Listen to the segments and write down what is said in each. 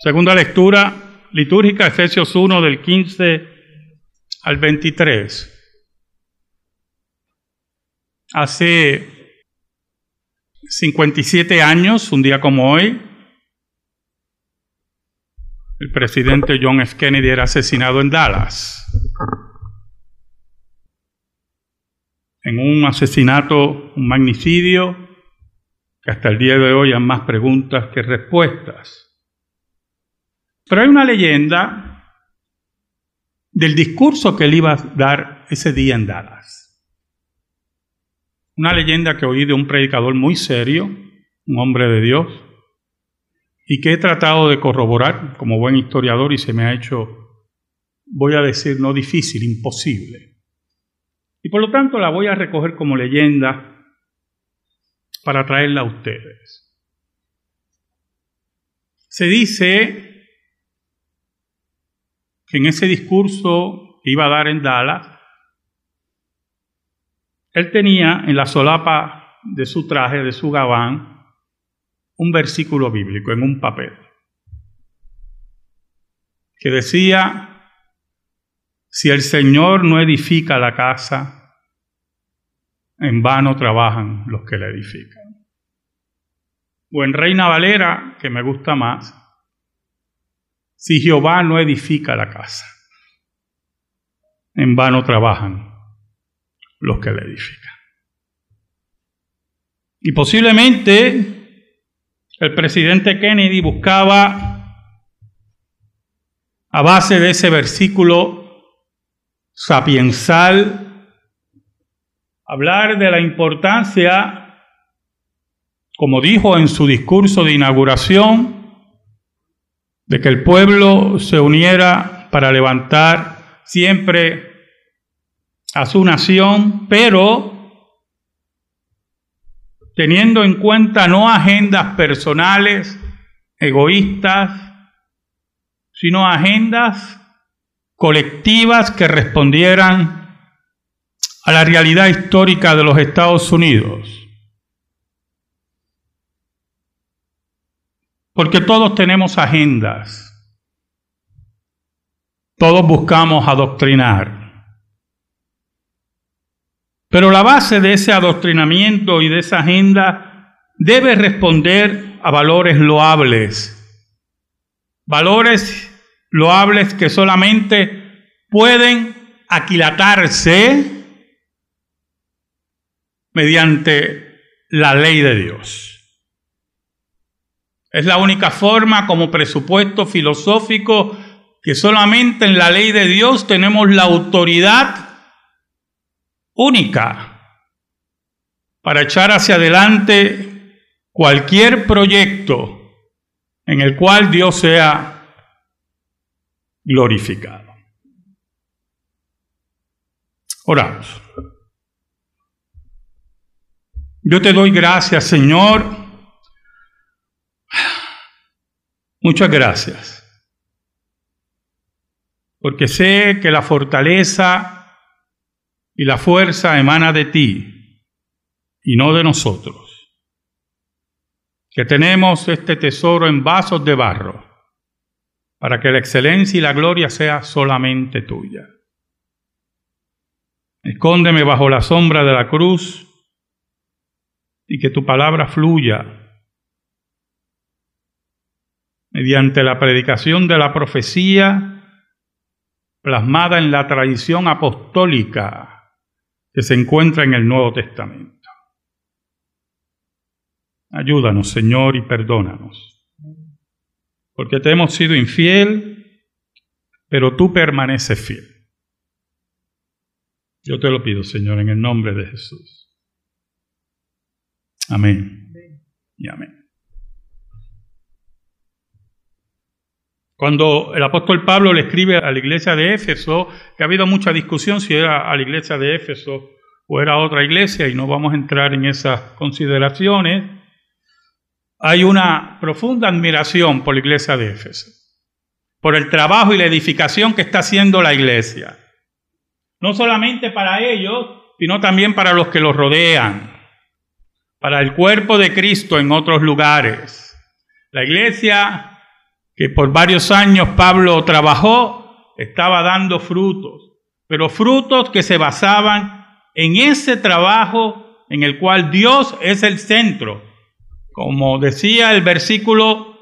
Segunda lectura litúrgica, Efesios 1 del 15 al 23. Hace 57 años, un día como hoy, el presidente John F. Kennedy era asesinado en Dallas. En un asesinato, un magnicidio, que hasta el día de hoy hay más preguntas que respuestas. Pero hay una leyenda del discurso que él iba a dar ese día en Dallas. Una leyenda que oí de un predicador muy serio, un hombre de Dios, y que he tratado de corroborar como buen historiador y se me ha hecho, voy a decir, no difícil, imposible. Y por lo tanto la voy a recoger como leyenda para traerla a ustedes. Se dice que en ese discurso que iba a dar en Dallas, él tenía en la solapa de su traje, de su gabán, un versículo bíblico en un papel que decía, si el Señor no edifica la casa, en vano trabajan los que la edifican. O en Reina Valera, que me gusta más, si Jehová no edifica la casa, en vano trabajan los que la edifican. Y posiblemente el presidente Kennedy buscaba, a base de ese versículo sapiensal, hablar de la importancia, como dijo en su discurso de inauguración, de que el pueblo se uniera para levantar siempre a su nación, pero teniendo en cuenta no agendas personales, egoístas, sino agendas colectivas que respondieran a la realidad histórica de los Estados Unidos. Porque todos tenemos agendas. Todos buscamos adoctrinar. Pero la base de ese adoctrinamiento y de esa agenda debe responder a valores loables. Valores loables que solamente pueden aquilatarse mediante la ley de Dios. Es la única forma como presupuesto filosófico que solamente en la ley de Dios tenemos la autoridad única para echar hacia adelante cualquier proyecto en el cual Dios sea glorificado. Oramos. Yo te doy gracias, Señor Muchas gracias. Porque sé que la fortaleza y la fuerza emana de ti y no de nosotros. Que tenemos este tesoro en vasos de barro para que la excelencia y la gloria sea solamente tuya. Escóndeme bajo la sombra de la cruz y que tu palabra fluya mediante la predicación de la profecía plasmada en la tradición apostólica que se encuentra en el Nuevo Testamento. Ayúdanos, Señor, y perdónanos, porque te hemos sido infiel, pero tú permaneces fiel. Yo te lo pido, Señor, en el nombre de Jesús. Amén. Y amén. Cuando el apóstol Pablo le escribe a la iglesia de Éfeso, que ha habido mucha discusión si era a la iglesia de Éfeso o era otra iglesia, y no vamos a entrar en esas consideraciones, hay una profunda admiración por la iglesia de Éfeso, por el trabajo y la edificación que está haciendo la iglesia. No solamente para ellos, sino también para los que los rodean, para el cuerpo de Cristo en otros lugares. La iglesia que por varios años Pablo trabajó, estaba dando frutos, pero frutos que se basaban en ese trabajo en el cual Dios es el centro. Como decía el versículo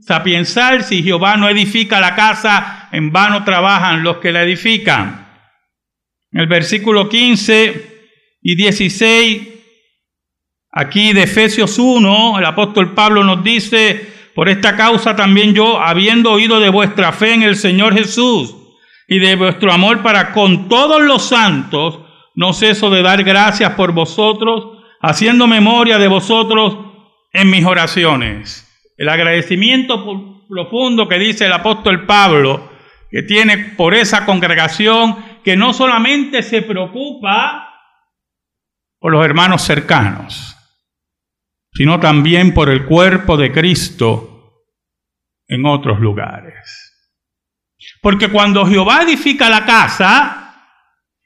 sapiensal, si Jehová no edifica la casa, en vano trabajan los que la edifican. En el versículo 15 y 16, aquí de Efesios 1, el apóstol Pablo nos dice, por esta causa también yo, habiendo oído de vuestra fe en el Señor Jesús y de vuestro amor para con todos los santos, no ceso de dar gracias por vosotros, haciendo memoria de vosotros en mis oraciones. El agradecimiento profundo que dice el apóstol Pablo, que tiene por esa congregación que no solamente se preocupa por los hermanos cercanos, sino también por el cuerpo de Cristo en otros lugares. Porque cuando Jehová edifica la casa,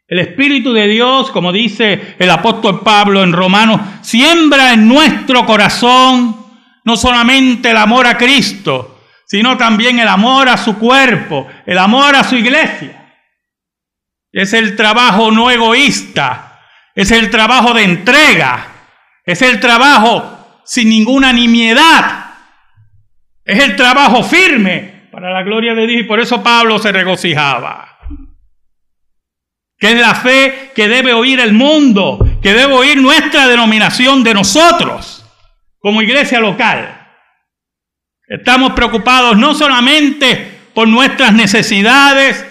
el Espíritu de Dios, como dice el apóstol Pablo en Romanos, siembra en nuestro corazón no solamente el amor a Cristo, sino también el amor a su cuerpo, el amor a su iglesia. Es el trabajo no egoísta, es el trabajo de entrega, es el trabajo sin ninguna nimiedad, es el trabajo firme para la gloria de Dios y por eso Pablo se regocijaba. Que es la fe que debe oír el mundo, que debe oír nuestra denominación de nosotros como iglesia local. Estamos preocupados no solamente por nuestras necesidades,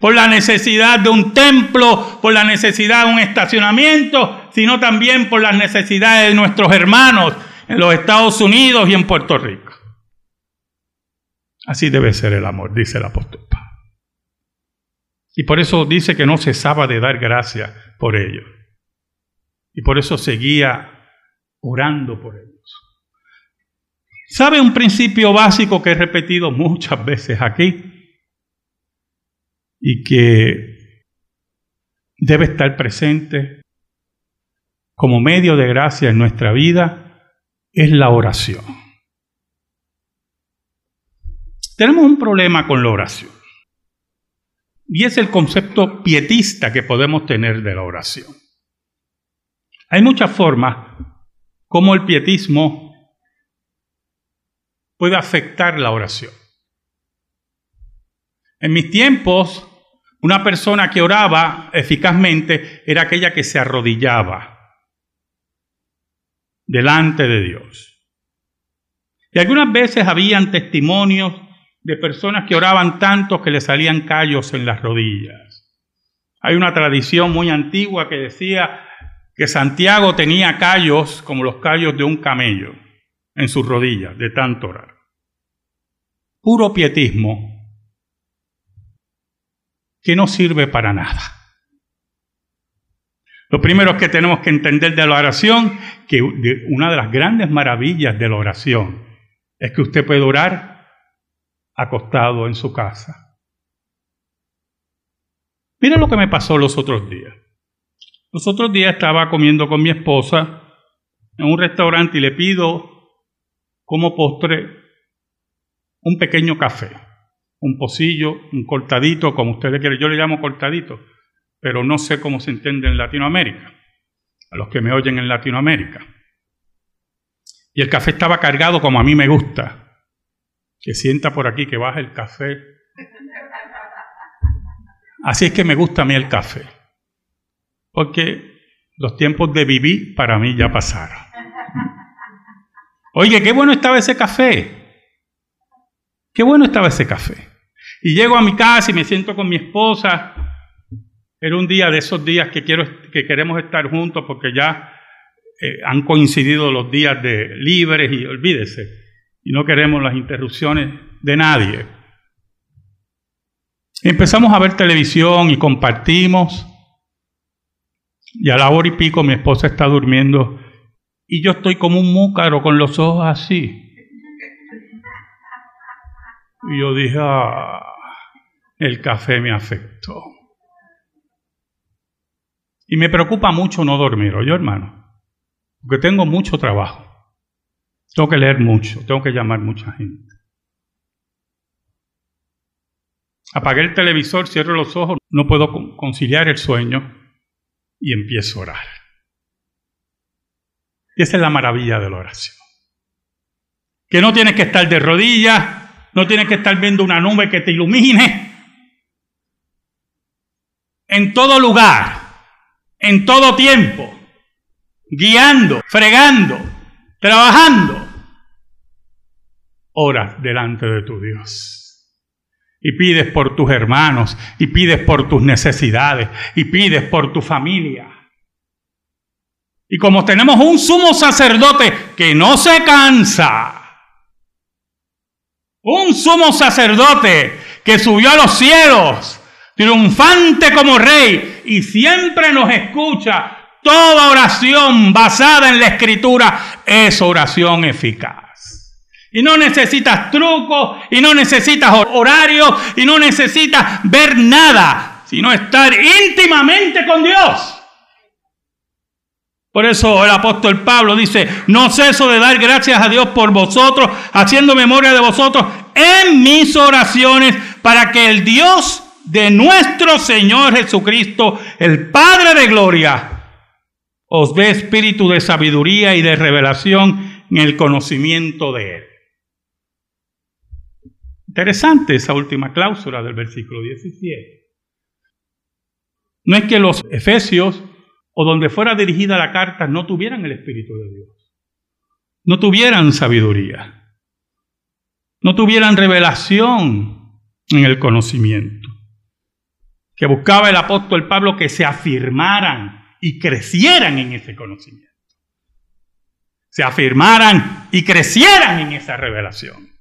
por la necesidad de un templo, por la necesidad de un estacionamiento, sino también por las necesidades de nuestros hermanos en los Estados Unidos y en Puerto Rico. Así debe ser el amor, dice el apóstol. Y por eso dice que no cesaba de dar gracias por ellos. Y por eso seguía orando por ellos. ¿Sabe un principio básico que he repetido muchas veces aquí? Y que debe estar presente como medio de gracia en nuestra vida, es la oración. Tenemos un problema con la oración. Y es el concepto pietista que podemos tener de la oración. Hay muchas formas como el pietismo puede afectar la oración. En mis tiempos, una persona que oraba eficazmente era aquella que se arrodillaba delante de Dios. Y algunas veces habían testimonios de personas que oraban tanto que le salían callos en las rodillas. Hay una tradición muy antigua que decía que Santiago tenía callos como los callos de un camello en sus rodillas de tanto orar. Puro pietismo que no sirve para nada. Lo primero que tenemos que entender de la oración, que una de las grandes maravillas de la oración es que usted puede orar acostado en su casa. Mira lo que me pasó los otros días. Los otros días estaba comiendo con mi esposa en un restaurante y le pido como postre un pequeño café, un pocillo, un cortadito, como ustedes quieren. Yo le llamo cortadito, pero no sé cómo se entiende en Latinoamérica, a los que me oyen en Latinoamérica. Y el café estaba cargado como a mí me gusta, que sienta por aquí, que baja el café. Así es que me gusta a mí el café. Porque los tiempos de vivir para mí ya pasaron. Oye, qué bueno estaba ese café. Qué bueno estaba ese café. Y llego a mi casa y me siento con mi esposa. Era un día de esos días que, quiero, que queremos estar juntos porque ya eh, han coincidido los días de libres y olvídese. Y no queremos las interrupciones de nadie. Empezamos a ver televisión y compartimos. Y a la hora y pico mi esposa está durmiendo y yo estoy como un múcaro con los ojos así. Y yo dije, ah, el café me afectó. Y me preocupa mucho no dormir, oye hermano, porque tengo mucho trabajo. Tengo que leer mucho, tengo que llamar mucha gente. Apagué el televisor, cierro los ojos, no puedo conciliar el sueño y empiezo a orar. Y esa es la maravilla de la oración. Que no tienes que estar de rodillas, no tienes que estar viendo una nube que te ilumine. En todo lugar, en todo tiempo, guiando, fregando, trabajando, oras delante de tu Dios. Y pides por tus hermanos, y pides por tus necesidades, y pides por tu familia. Y como tenemos un sumo sacerdote que no se cansa, un sumo sacerdote que subió a los cielos, triunfante como rey, y siempre nos escucha, toda oración basada en la escritura es oración eficaz. Y no necesitas trucos, y no necesitas horarios, y no necesitas ver nada, sino estar íntimamente con Dios. Por eso el apóstol Pablo dice, no ceso de dar gracias a Dios por vosotros, haciendo memoria de vosotros en mis oraciones, para que el Dios de nuestro Señor Jesucristo, el Padre de Gloria, os dé espíritu de sabiduría y de revelación en el conocimiento de Él. Interesante esa última cláusula del versículo 17. No es que los efesios o donde fuera dirigida la carta no tuvieran el Espíritu de Dios, no tuvieran sabiduría, no tuvieran revelación en el conocimiento, que buscaba el apóstol Pablo que se afirmaran y crecieran en ese conocimiento, se afirmaran y crecieran en esa revelación.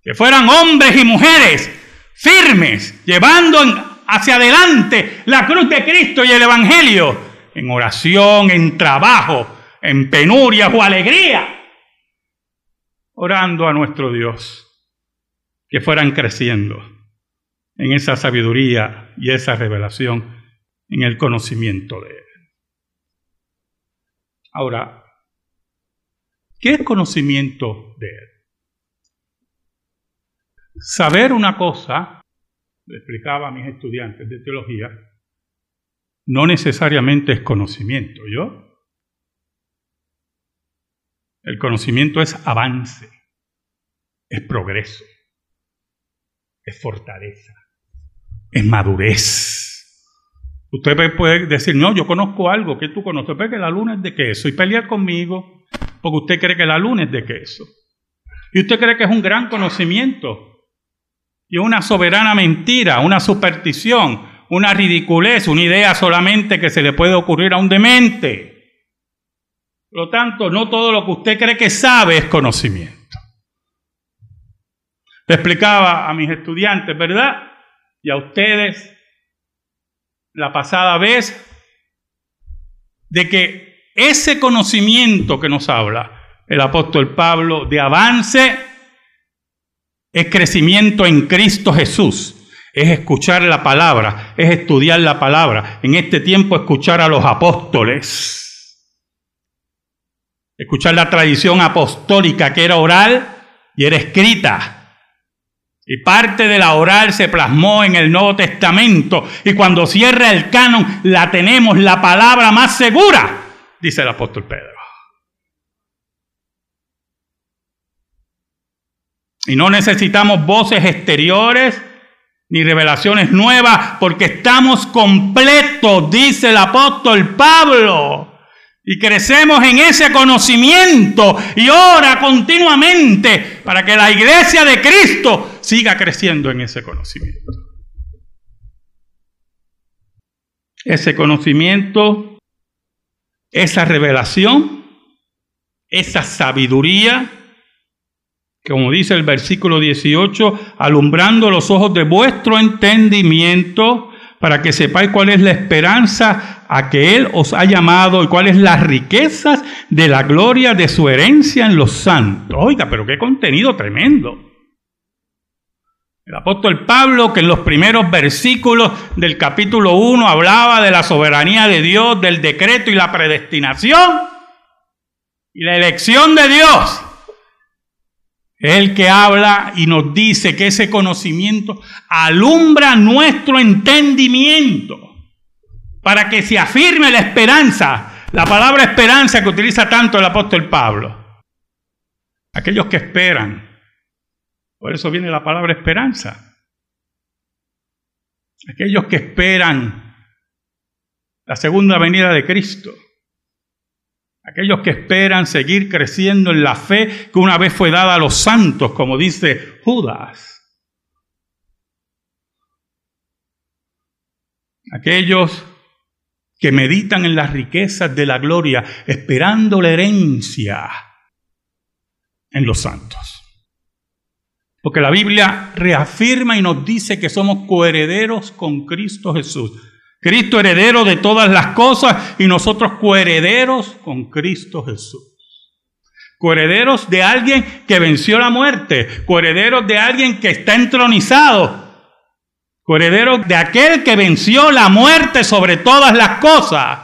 Que fueran hombres y mujeres firmes, llevando hacia adelante la cruz de Cristo y el Evangelio, en oración, en trabajo, en penuria o alegría, orando a nuestro Dios, que fueran creciendo en esa sabiduría y esa revelación, en el conocimiento de Él. Ahora, ¿qué es conocimiento de Él? Saber una cosa, le explicaba a mis estudiantes de teología, no necesariamente es conocimiento, ¿yo? El conocimiento es avance, es progreso, es fortaleza, es madurez. Usted puede decir, no, yo conozco algo que tú conoces, pero que la luna es de queso y pelear conmigo porque usted cree que la luna es de queso. Y usted cree que es un gran conocimiento y una soberana mentira, una superstición, una ridiculez, una idea solamente que se le puede ocurrir a un demente. Por lo tanto, no todo lo que usted cree que sabe es conocimiento. Le explicaba a mis estudiantes, ¿verdad? Y a ustedes la pasada vez de que ese conocimiento que nos habla el apóstol Pablo de avance es crecimiento en Cristo Jesús. Es escuchar la palabra, es estudiar la palabra. En este tiempo escuchar a los apóstoles. Escuchar la tradición apostólica que era oral y era escrita. Y parte de la oral se plasmó en el Nuevo Testamento. Y cuando cierra el canon, la tenemos la palabra más segura, dice el apóstol Pedro. Y no necesitamos voces exteriores ni revelaciones nuevas, porque estamos completos, dice el apóstol Pablo. Y crecemos en ese conocimiento y ora continuamente para que la iglesia de Cristo siga creciendo en ese conocimiento. Ese conocimiento, esa revelación, esa sabiduría, como dice el versículo 18, alumbrando los ojos de vuestro entendimiento para que sepáis cuál es la esperanza a que Él os ha llamado y cuáles las riquezas de la gloria de su herencia en los santos. Oiga, pero qué contenido tremendo. El apóstol Pablo, que en los primeros versículos del capítulo 1 hablaba de la soberanía de Dios, del decreto y la predestinación y la elección de Dios el que habla y nos dice que ese conocimiento alumbra nuestro entendimiento para que se afirme la esperanza, la palabra esperanza que utiliza tanto el apóstol Pablo. Aquellos que esperan. Por eso viene la palabra esperanza. Aquellos que esperan la segunda venida de Cristo. Aquellos que esperan seguir creciendo en la fe que una vez fue dada a los santos, como dice Judas. Aquellos que meditan en las riquezas de la gloria, esperando la herencia en los santos. Porque la Biblia reafirma y nos dice que somos coherederos con Cristo Jesús. Cristo heredero de todas las cosas y nosotros coherederos con Cristo Jesús. Coherederos de alguien que venció la muerte, coherederos de alguien que está entronizado, coherederos de aquel que venció la muerte sobre todas las cosas.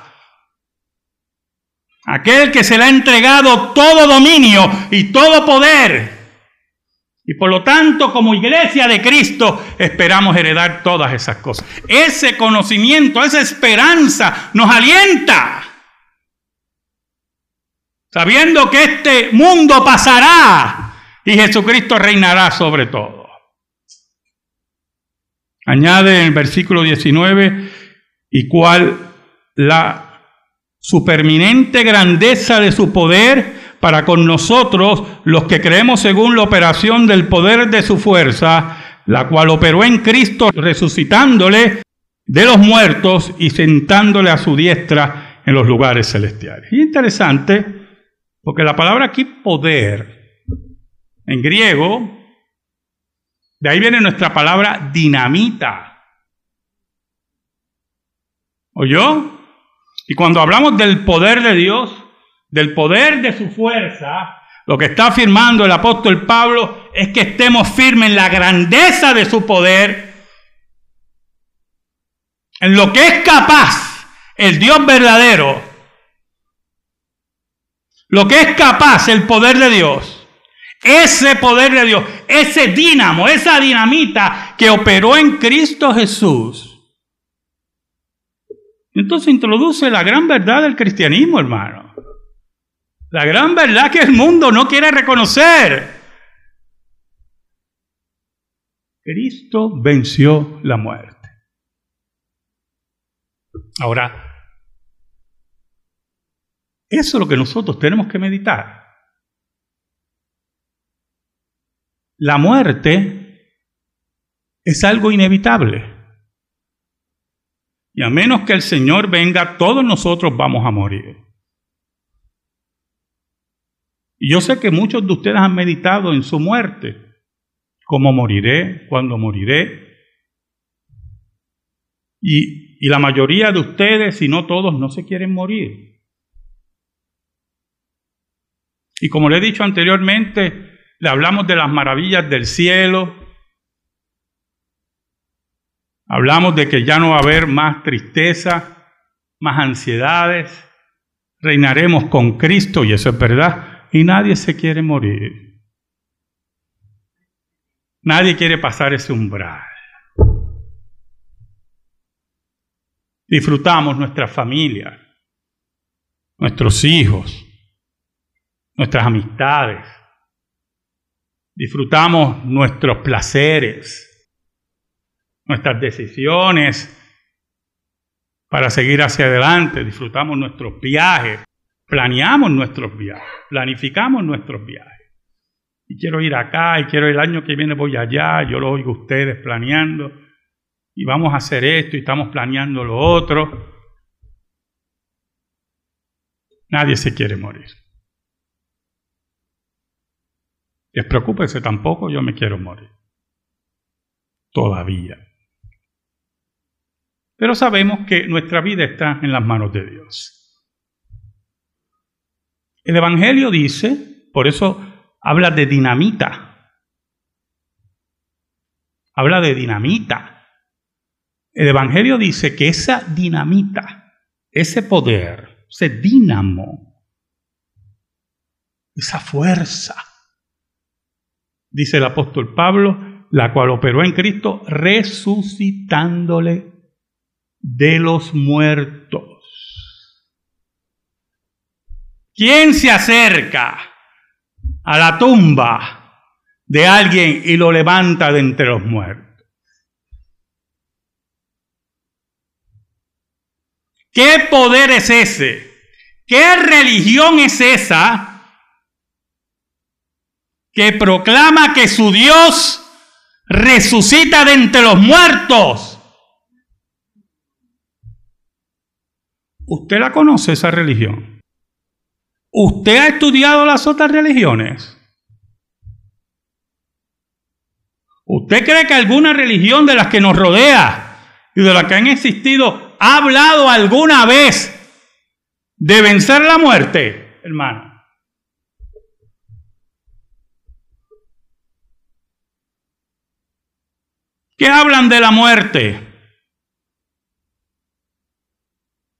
Aquel que se le ha entregado todo dominio y todo poder. Y por lo tanto, como iglesia de Cristo, esperamos heredar todas esas cosas. Ese conocimiento, esa esperanza nos alienta. Sabiendo que este mundo pasará y Jesucristo reinará sobre todo. Añade en el versículo 19, y cuál la superminente grandeza de su poder para con nosotros los que creemos según la operación del poder de su fuerza, la cual operó en Cristo resucitándole de los muertos y sentándole a su diestra en los lugares celestiales. Y interesante, porque la palabra aquí poder, en griego, de ahí viene nuestra palabra dinamita. ¿Oyó? Y cuando hablamos del poder de Dios, del poder de su fuerza, lo que está afirmando el apóstol Pablo es que estemos firmes en la grandeza de su poder, en lo que es capaz el Dios verdadero, lo que es capaz el poder de Dios, ese poder de Dios, ese dínamo, esa dinamita que operó en Cristo Jesús entonces introduce la gran verdad del cristianismo, hermano. La gran verdad que el mundo no quiere reconocer. Cristo venció la muerte. Ahora, eso es lo que nosotros tenemos que meditar. La muerte es algo inevitable. Y a menos que el Señor venga, todos nosotros vamos a morir. Y yo sé que muchos de ustedes han meditado en su muerte. ¿Cómo moriré? ¿Cuándo moriré? Y, y la mayoría de ustedes, si no todos, no se quieren morir. Y como le he dicho anteriormente, le hablamos de las maravillas del cielo, Hablamos de que ya no va a haber más tristeza, más ansiedades. Reinaremos con Cristo y eso es verdad. Y nadie se quiere morir. Nadie quiere pasar ese umbral. Disfrutamos nuestra familia, nuestros hijos, nuestras amistades. Disfrutamos nuestros placeres nuestras decisiones para seguir hacia adelante, disfrutamos nuestros viajes, planeamos nuestros viajes, planificamos nuestros viajes. Y quiero ir acá, y quiero el año que viene voy allá, yo lo oigo ustedes planeando, y vamos a hacer esto, y estamos planeando lo otro. Nadie se quiere morir. Despreocúpese tampoco, yo me quiero morir. Todavía. Pero sabemos que nuestra vida está en las manos de Dios. El Evangelio dice, por eso habla de dinamita. Habla de dinamita. El Evangelio dice que esa dinamita, ese poder, ese dínamo, esa fuerza, dice el apóstol Pablo, la cual operó en Cristo resucitándole de los muertos. ¿Quién se acerca a la tumba de alguien y lo levanta de entre los muertos? ¿Qué poder es ese? ¿Qué religión es esa que proclama que su Dios resucita de entre los muertos? ¿Usted la conoce esa religión? ¿Usted ha estudiado las otras religiones? ¿Usted cree que alguna religión de las que nos rodea y de las que han existido ha hablado alguna vez de vencer la muerte, hermano? ¿Qué hablan de la muerte?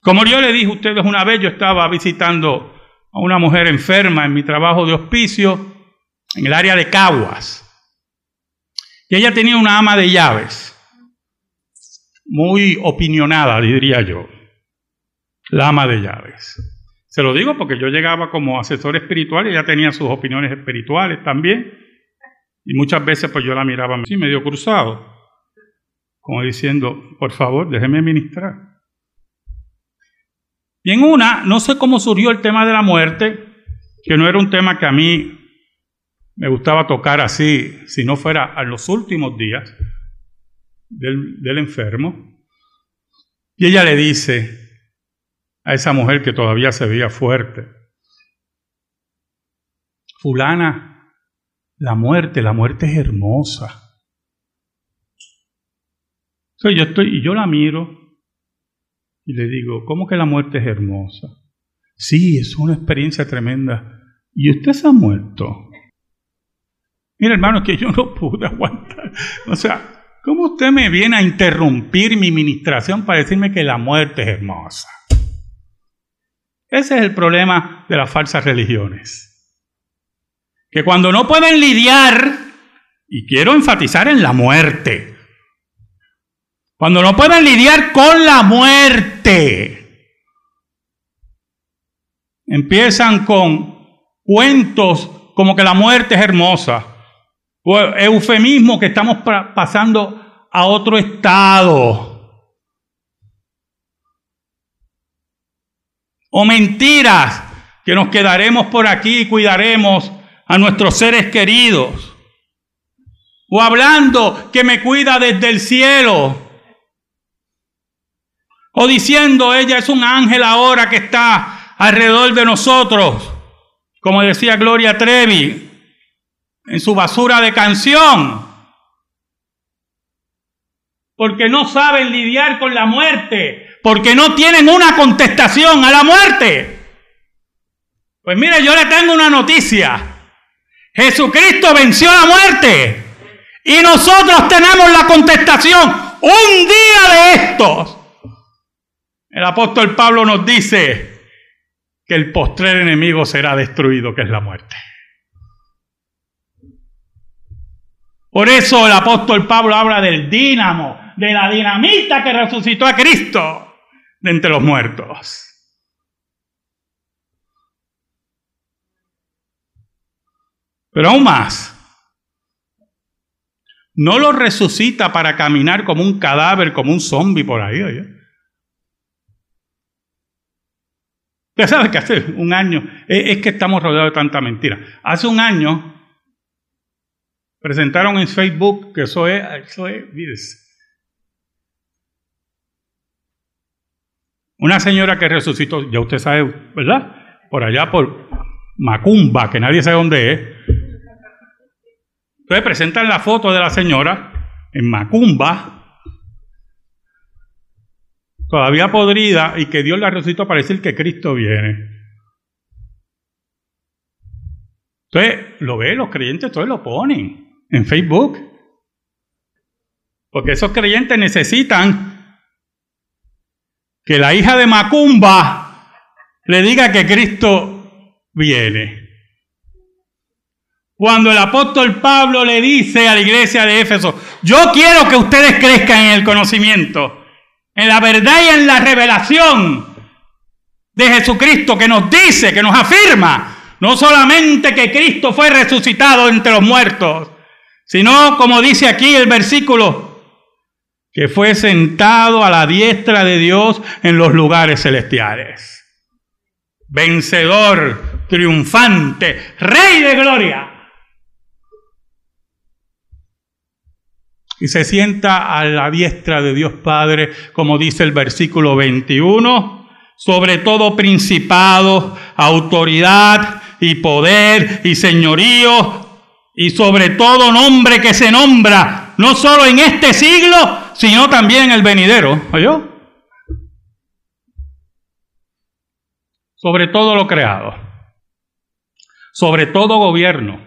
Como yo le dije a ustedes una vez, yo estaba visitando a una mujer enferma en mi trabajo de hospicio en el área de Caguas. Y ella tenía una ama de llaves, muy opinionada, diría yo, la ama de llaves. Se lo digo porque yo llegaba como asesor espiritual y ella tenía sus opiniones espirituales también. Y muchas veces pues yo la miraba así medio cruzado, como diciendo, por favor, déjeme ministrar. Y en una, no sé cómo surgió el tema de la muerte, que no era un tema que a mí me gustaba tocar así, si no fuera a los últimos días del, enfermo. Y ella le dice a esa mujer que todavía se veía fuerte, fulana, la muerte, la muerte es hermosa. Entonces yo estoy, y yo la miro, y le digo, ¿cómo que la muerte es hermosa? Sí, es una experiencia tremenda. ¿Y usted se ha muerto? Mira, hermano, que yo no pude aguantar. O sea, ¿cómo usted me viene a interrumpir mi ministración para decirme que la muerte es hermosa? Ese es el problema de las falsas religiones. Que cuando no pueden lidiar, y quiero enfatizar en la muerte, cuando no pueden lidiar con la muerte, empiezan con cuentos como que la muerte es hermosa, o eufemismo que estamos pasando a otro estado, o mentiras que nos quedaremos por aquí y cuidaremos a nuestros seres queridos, o hablando que me cuida desde el cielo o diciendo ella es un ángel ahora que está alrededor de nosotros, como decía Gloria Trevi en su basura de canción, porque no saben lidiar con la muerte, porque no tienen una contestación a la muerte. Pues mire, yo le tengo una noticia. Jesucristo venció la muerte y nosotros tenemos la contestación un día de estos. El apóstol Pablo nos dice que el postrer enemigo será destruido, que es la muerte. Por eso el apóstol Pablo habla del dínamo, de la dinamita que resucitó a Cristo de entre los muertos. Pero aún más, no lo resucita para caminar como un cadáver, como un zombie por ahí. Usted sabe que hace un año, es que estamos rodeados de tanta mentira. Hace un año presentaron en Facebook que eso es, eso es, Una señora que resucitó, ya usted sabe, ¿verdad? Por allá por Macumba, que nadie sabe dónde es. Entonces presentan la foto de la señora en Macumba, todavía podrida y que Dios la resucitó para decir que Cristo viene. Entonces, lo ve, los creyentes todos lo ponen en Facebook. Porque esos creyentes necesitan que la hija de Macumba le diga que Cristo viene. Cuando el apóstol Pablo le dice a la iglesia de Éfeso, yo quiero que ustedes crezcan en el conocimiento, en la verdad y en la revelación de Jesucristo que nos dice, que nos afirma, no solamente que Cristo fue resucitado entre los muertos, sino, como dice aquí el versículo, que fue sentado a la diestra de Dios en los lugares celestiales. Vencedor, triunfante, rey de gloria. Y se sienta a la diestra de Dios Padre, como dice el versículo 21, sobre todo principado, autoridad y poder y señorío, y sobre todo nombre que se nombra, no solo en este siglo, sino también en el venidero. ¿Oyó? Sobre todo lo creado, sobre todo gobierno,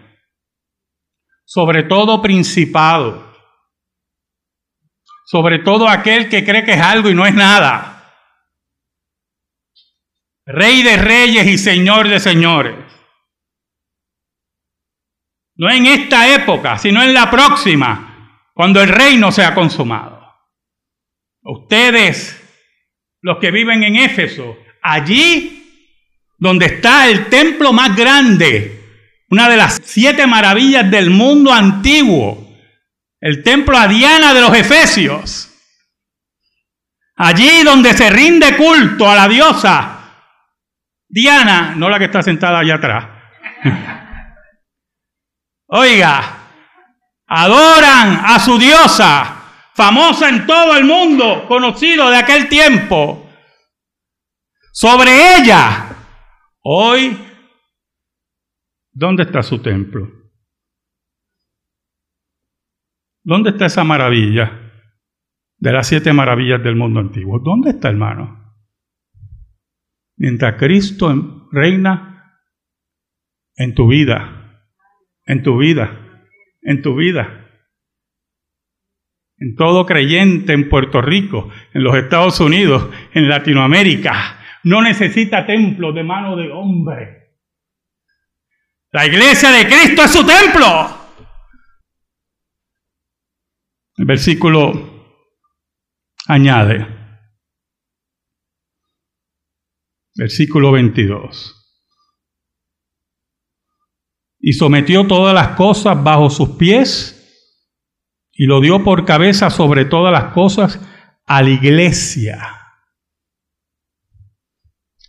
sobre todo principado, sobre todo aquel que cree que es algo y no es nada. Rey de reyes y Señor de señores. No en esta época, sino en la próxima, cuando el reino sea consumado. Ustedes, los que viven en Éfeso, allí donde está el templo más grande, una de las siete maravillas del mundo antiguo, el templo a Diana de los Efesios. Allí donde se rinde culto a la diosa Diana, no la que está sentada allá atrás. Oiga, adoran a su diosa, famosa en todo el mundo, conocido de aquel tiempo. Sobre ella, hoy, ¿dónde está su templo? ¿Dónde está esa maravilla de las siete maravillas del mundo antiguo? ¿Dónde está, hermano? Mientras Cristo reina en tu vida, en tu vida, en tu vida. En todo creyente en Puerto Rico, en los Estados Unidos, en Latinoamérica, no necesita templo de mano de hombre. La iglesia de Cristo es su templo. El versículo añade, versículo 22 y sometió todas las cosas bajo sus pies y lo dio por cabeza sobre todas las cosas a la iglesia.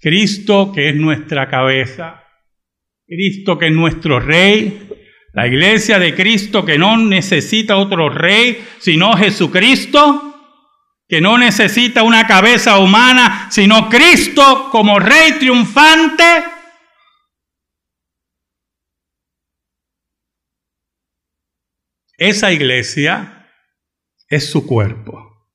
Cristo que es nuestra cabeza, Cristo que es nuestro rey, la iglesia de Cristo que no necesita otro rey, sino Jesucristo, que no necesita una cabeza humana, sino Cristo como rey triunfante Esa iglesia es su cuerpo.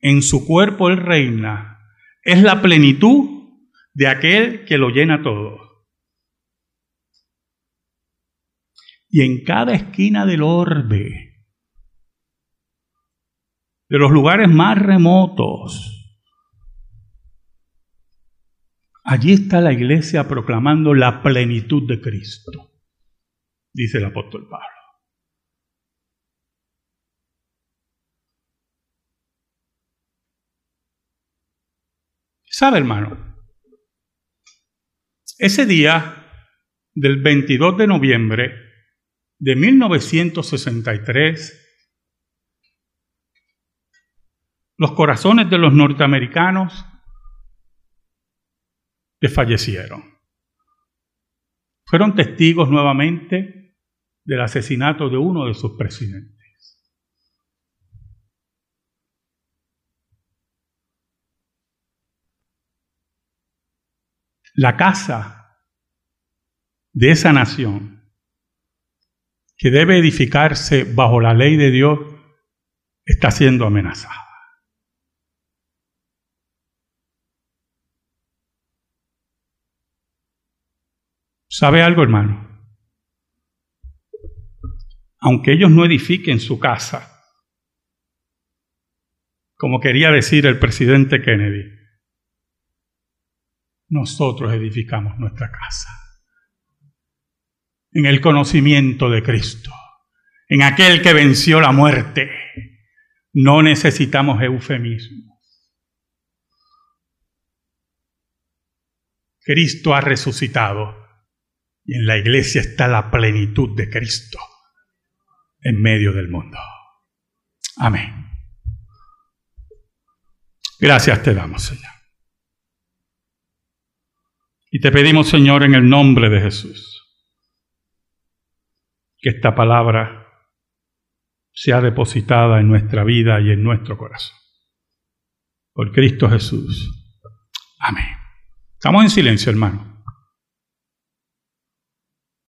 En su cuerpo Él reina. Es la plenitud de aquel que lo llena todo. Y en cada esquina del orbe, de los lugares más remotos, allí está la iglesia proclamando la plenitud de Cristo dice el apóstol Pablo. ¿Sabe, hermano? Ese día del 22 de noviembre de 1963, los corazones de los norteamericanos desfallecieron. Fueron testigos nuevamente del asesinato de uno de sus presidentes. La casa de esa nación que debe edificarse bajo la ley de Dios está siendo amenazada. ¿Sabe algo, hermano? aunque ellos no edifiquen su casa, como quería decir el presidente Kennedy, nosotros edificamos nuestra casa. En el conocimiento de Cristo, en aquel que venció la muerte. No necesitamos eufemismo. Cristo ha resucitado y en la iglesia está la plenitud de Cristo en medio del mundo. Amén. Gracias te damos, Señor. Y te pedimos, Señor, en el nombre de Jesús, que esta palabra sea depositada en nuestra vida y en nuestro corazón. Por Cristo Jesús. Amén. Estamos en silencio, hermano.